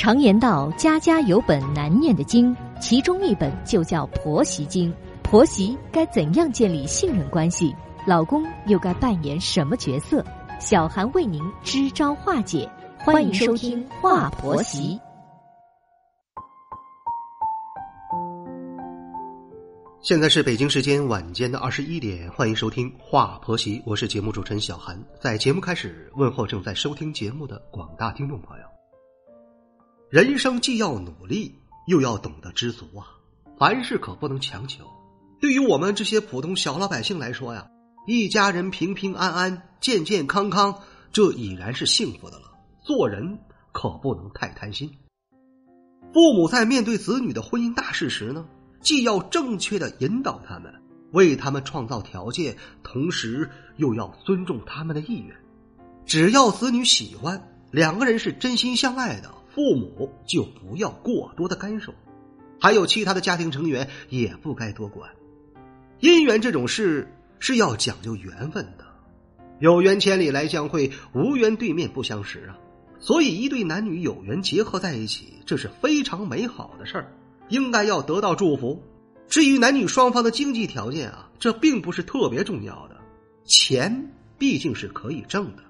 常言道：“家家有本难念的经”，其中一本就叫《婆媳经》。婆媳该怎样建立信任关系？老公又该扮演什么角色？小韩为您支招化解。欢迎收听《话婆媳》。现在是北京时间晚间的二十一点，欢迎收听《话婆媳》，我是节目主持人小韩。在节目开始，问候正在收听节目的广大听众朋友。人生既要努力，又要懂得知足啊！凡事可不能强求。对于我们这些普通小老百姓来说呀，一家人平平安安、健健康康，这已然是幸福的了。做人可不能太贪心。父母在面对子女的婚姻大事时呢？既要正确的引导他们，为他们创造条件，同时又要尊重他们的意愿。只要子女喜欢，两个人是真心相爱的，父母就不要过多的干涉。还有其他的家庭成员也不该多管。姻缘这种事是要讲究缘分的，有缘千里来相会，无缘对面不相识啊。所以，一对男女有缘结合在一起，这是非常美好的事儿。应该要得到祝福。至于男女双方的经济条件啊，这并不是特别重要的。钱毕竟是可以挣的。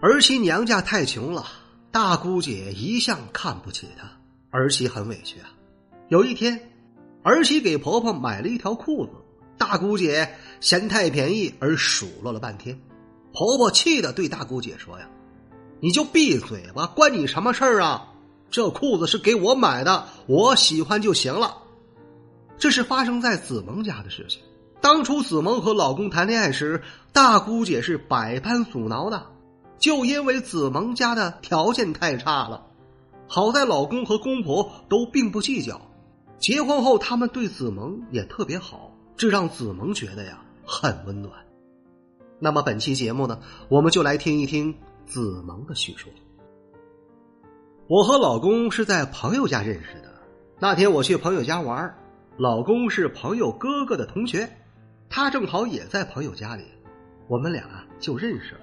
儿媳娘家太穷了，大姑姐一向看不起她，儿媳很委屈啊。有一天，儿媳给婆婆买了一条裤子，大姑姐嫌太便宜而数落了半天。婆婆气的对大姑姐说：“呀，你就闭嘴吧，关你什么事儿啊？”这裤子是给我买的，我喜欢就行了。这是发生在子萌家的事情。当初子萌和老公谈恋爱时，大姑姐是百般阻挠的，就因为子萌家的条件太差了。好在老公和公婆都并不计较，结婚后他们对子萌也特别好，这让子萌觉得呀很温暖。那么本期节目呢，我们就来听一听子萌的叙述。我和老公是在朋友家认识的。那天我去朋友家玩，老公是朋友哥哥的同学，他正好也在朋友家里，我们俩就认识了。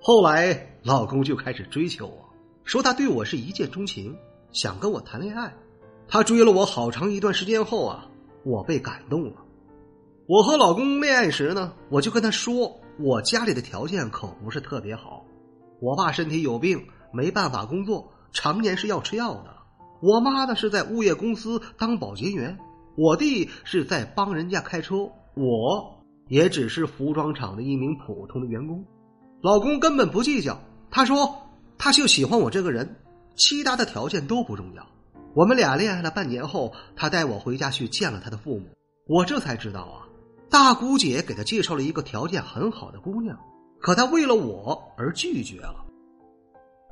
后来老公就开始追求我，说他对我是一见钟情，想跟我谈恋爱。他追了我好长一段时间后啊，我被感动了。我和老公恋爱时呢，我就跟他说，我家里的条件可不是特别好，我爸身体有病，没办法工作。常年是要吃药的，我妈呢是在物业公司当保洁员，我弟是在帮人家开车，我也只是服装厂的一名普通的员工。老公根本不计较，他说他就喜欢我这个人，其他的条件都不重要。我们俩恋爱了半年后，他带我回家去见了他的父母，我这才知道啊，大姑姐给他介绍了一个条件很好的姑娘，可他为了我而拒绝了。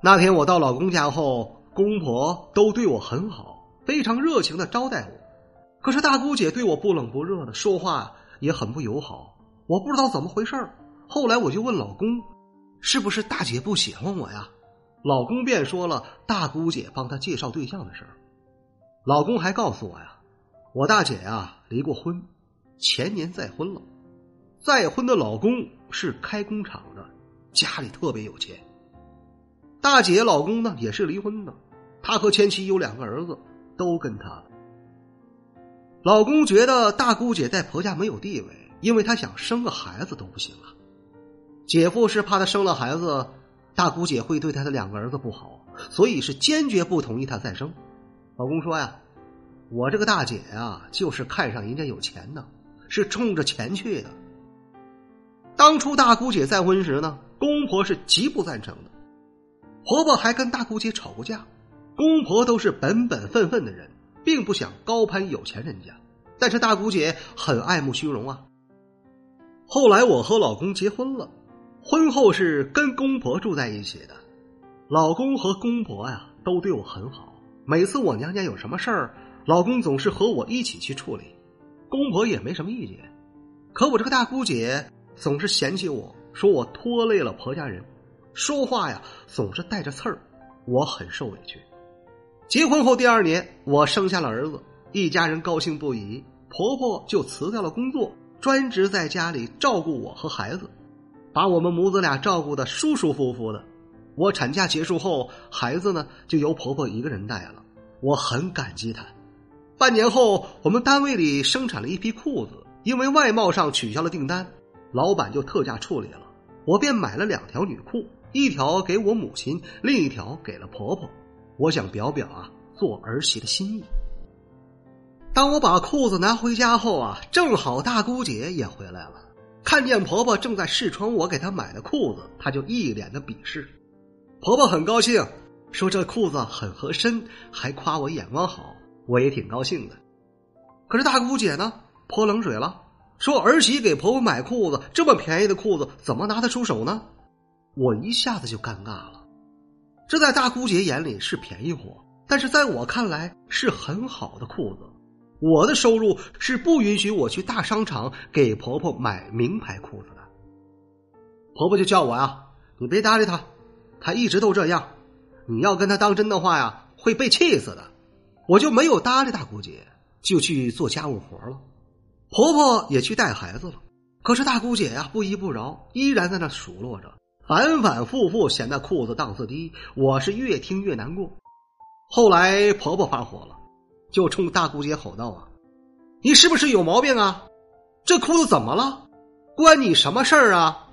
那天我到老公家后，公婆都对我很好，非常热情的招待我。可是大姑姐对我不冷不热的，说话也很不友好。我不知道怎么回事后来我就问老公：“是不是大姐不喜欢我呀？”老公便说了大姑姐帮他介绍对象的事儿。老公还告诉我呀：“我大姐呀离过婚，前年再婚了。再婚的老公是开工厂的，家里特别有钱。”大姐老公呢也是离婚的，他和前妻有两个儿子，都跟他了。老公觉得大姑姐在婆家没有地位，因为她想生个孩子都不行啊。姐夫是怕他生了孩子，大姑姐会对他的两个儿子不好，所以是坚决不同意他再生。老公说呀：“我这个大姐呀，就是看上人家有钱的，是冲着钱去的。”当初大姑姐再婚时呢，公婆是极不赞成的。婆婆还跟大姑姐吵过架，公婆都是本本分分的人，并不想高攀有钱人家，但是大姑姐很爱慕虚荣啊。后来我和老公结婚了，婚后是跟公婆住在一起的，老公和公婆呀都对我很好，每次我娘家有什么事儿，老公总是和我一起去处理，公婆也没什么意见，可我这个大姑姐总是嫌弃我说我拖累了婆家人。说话呀，总是带着刺儿，我很受委屈。结婚后第二年，我生下了儿子，一家人高兴不已。婆婆就辞掉了工作，专职在家里照顾我和孩子，把我们母子俩照顾的舒舒服服的。我产假结束后，孩子呢就由婆婆一个人带了，我很感激她。半年后，我们单位里生产了一批裤子，因为外贸上取消了订单，老板就特价处理了，我便买了两条女裤，一条给我母亲，另一条给了婆婆。我想表表啊，做儿媳的心意。当我把裤子拿回家后啊，正好大姑姐也回来了，看见婆婆正在试穿我给她买的裤子，她就一脸的鄙视。婆婆很高兴，说这裤子很合身，还夸我眼光好，我也挺高兴的。可是大姑姐呢，泼冷水了，说儿媳给婆婆买裤子，这么便宜的裤子怎么拿得出手呢？我一下子就尴尬了。这在大姑姐眼里是便宜货，但是在我看来是很好的裤子。我的收入是不允许我去大商场给婆婆买名牌裤子的。婆婆就叫我呀，你别搭理她。他一直都这样，你要跟他当真的话呀，会被气死的。我就没有搭理大姑姐，就去做家务活了。婆婆也去带孩子了。可是大姑姐呀，不依不饶，依然在那数落着，反反复复嫌那裤子档次低。我是越听越难过。后来婆婆发火了，就冲大姑姐吼道：“啊，你是不是有毛病啊？这裤子怎么了？关你什么事儿啊？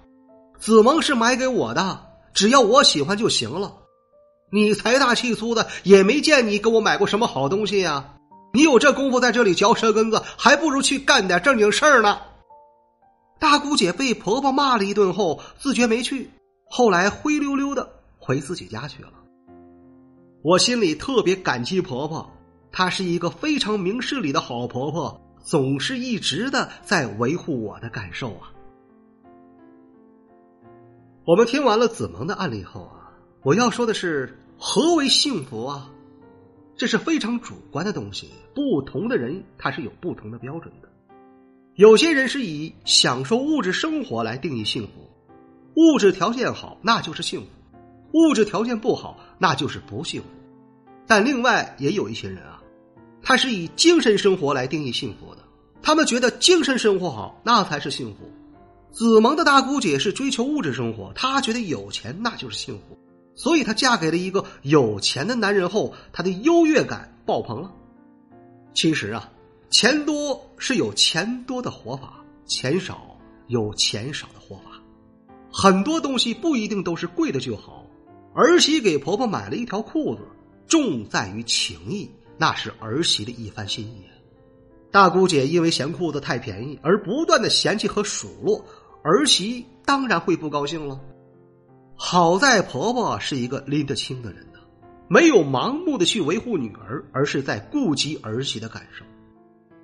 子萌是买给我的。”只要我喜欢就行了，你财大气粗的，也没见你给我买过什么好东西呀！你有这功夫在这里嚼舌根子，还不如去干点正经事儿呢。大姑姐被婆婆骂了一顿后，自觉没趣，后来灰溜溜的回自己家去了。我心里特别感激婆婆，她是一个非常明事理的好婆婆，总是一直的在维护我的感受啊。我们听完了子萌的案例后啊，我要说的是，何为幸福啊？这是非常主观的东西，不同的人他是有不同的标准的。有些人是以享受物质生活来定义幸福，物质条件好那就是幸福，物质条件不好那就是不幸福。但另外也有一些人啊，他是以精神生活来定义幸福的，他们觉得精神生活好那才是幸福。子萌的大姑姐是追求物质生活，她觉得有钱那就是幸福，所以她嫁给了一个有钱的男人后，她的优越感爆棚了。其实啊，钱多是有钱多的活法，钱少有钱少的活法。很多东西不一定都是贵的就好。儿媳给婆婆买了一条裤子，重在于情谊，那是儿媳的一番心意。大姑姐因为嫌裤子太便宜而不断的嫌弃和数落。儿媳当然会不高兴了。好在婆婆是一个拎得清的人呢，没有盲目的去维护女儿，而是在顾及儿媳的感受。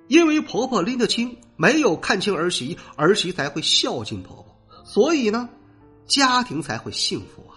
因为婆婆拎得清，没有看清儿媳，儿媳才会孝敬婆婆，所以呢，家庭才会幸福啊。